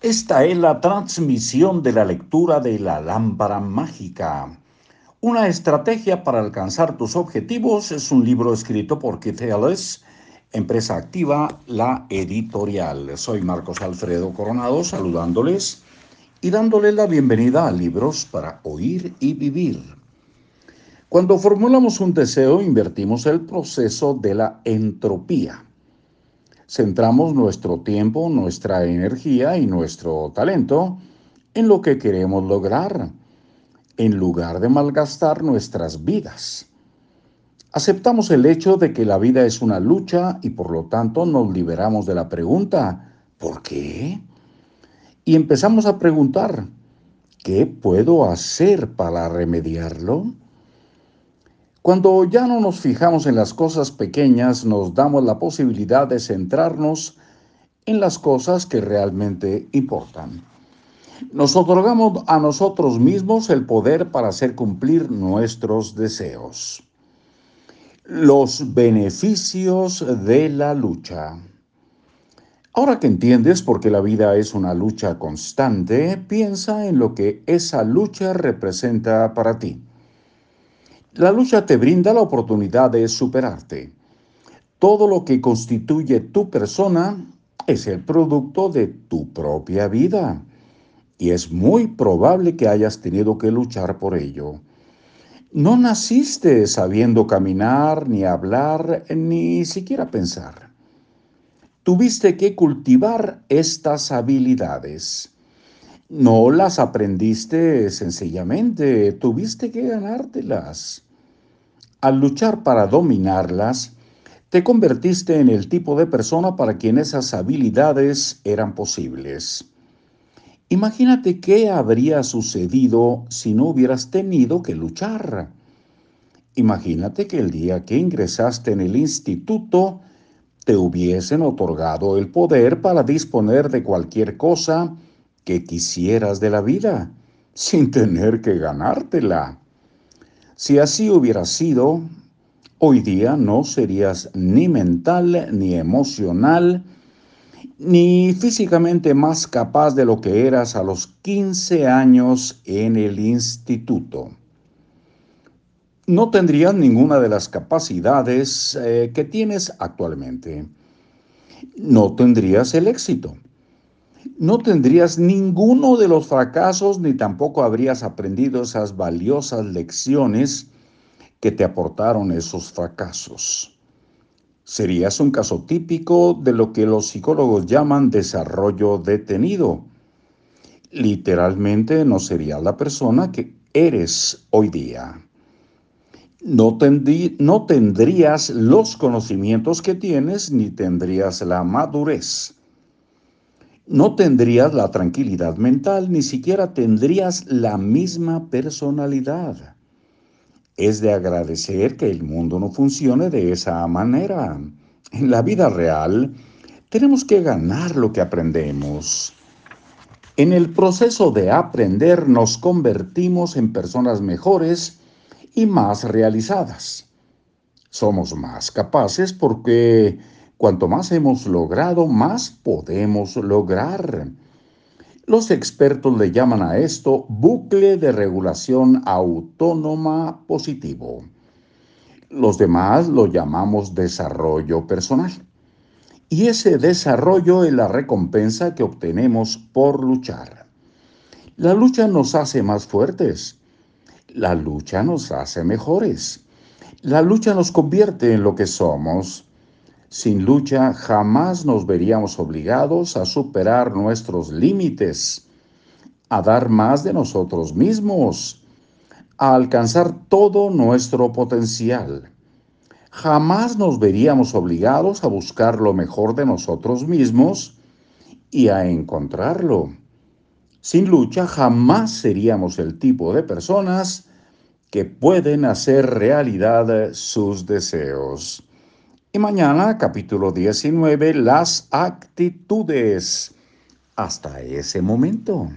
Esta es la transmisión de la lectura de la lámpara mágica. Una estrategia para alcanzar tus objetivos es un libro escrito por Keith Ellis, empresa activa, la editorial. Soy Marcos Alfredo Coronado saludándoles y dándoles la bienvenida a Libros para Oír y Vivir. Cuando formulamos un deseo, invertimos el proceso de la entropía centramos nuestro tiempo, nuestra energía y nuestro talento en lo que queremos lograr, en lugar de malgastar nuestras vidas. Aceptamos el hecho de que la vida es una lucha y por lo tanto nos liberamos de la pregunta, ¿por qué? Y empezamos a preguntar, ¿qué puedo hacer para remediarlo? Cuando ya no nos fijamos en las cosas pequeñas, nos damos la posibilidad de centrarnos en las cosas que realmente importan. Nos otorgamos a nosotros mismos el poder para hacer cumplir nuestros deseos. Los beneficios de la lucha. Ahora que entiendes por qué la vida es una lucha constante, piensa en lo que esa lucha representa para ti. La lucha te brinda la oportunidad de superarte. Todo lo que constituye tu persona es el producto de tu propia vida y es muy probable que hayas tenido que luchar por ello. No naciste sabiendo caminar, ni hablar, ni siquiera pensar. Tuviste que cultivar estas habilidades. No las aprendiste sencillamente, tuviste que ganártelas. Al luchar para dominarlas, te convertiste en el tipo de persona para quien esas habilidades eran posibles. Imagínate qué habría sucedido si no hubieras tenido que luchar. Imagínate que el día que ingresaste en el instituto te hubiesen otorgado el poder para disponer de cualquier cosa que quisieras de la vida, sin tener que ganártela. Si así hubiera sido, hoy día no serías ni mental, ni emocional, ni físicamente más capaz de lo que eras a los 15 años en el instituto. No tendrías ninguna de las capacidades eh, que tienes actualmente. No tendrías el éxito no tendrías ninguno de los fracasos ni tampoco habrías aprendido esas valiosas lecciones que te aportaron esos fracasos. Serías un caso típico de lo que los psicólogos llaman desarrollo detenido. Literalmente no serías la persona que eres hoy día. No, no tendrías los conocimientos que tienes ni tendrías la madurez no tendrías la tranquilidad mental, ni siquiera tendrías la misma personalidad. Es de agradecer que el mundo no funcione de esa manera. En la vida real, tenemos que ganar lo que aprendemos. En el proceso de aprender nos convertimos en personas mejores y más realizadas. Somos más capaces porque Cuanto más hemos logrado, más podemos lograr. Los expertos le llaman a esto bucle de regulación autónoma positivo. Los demás lo llamamos desarrollo personal. Y ese desarrollo es la recompensa que obtenemos por luchar. La lucha nos hace más fuertes. La lucha nos hace mejores. La lucha nos convierte en lo que somos. Sin lucha jamás nos veríamos obligados a superar nuestros límites, a dar más de nosotros mismos, a alcanzar todo nuestro potencial. Jamás nos veríamos obligados a buscar lo mejor de nosotros mismos y a encontrarlo. Sin lucha jamás seríamos el tipo de personas que pueden hacer realidad sus deseos. Mañana, capítulo 19, las actitudes. Hasta ese momento.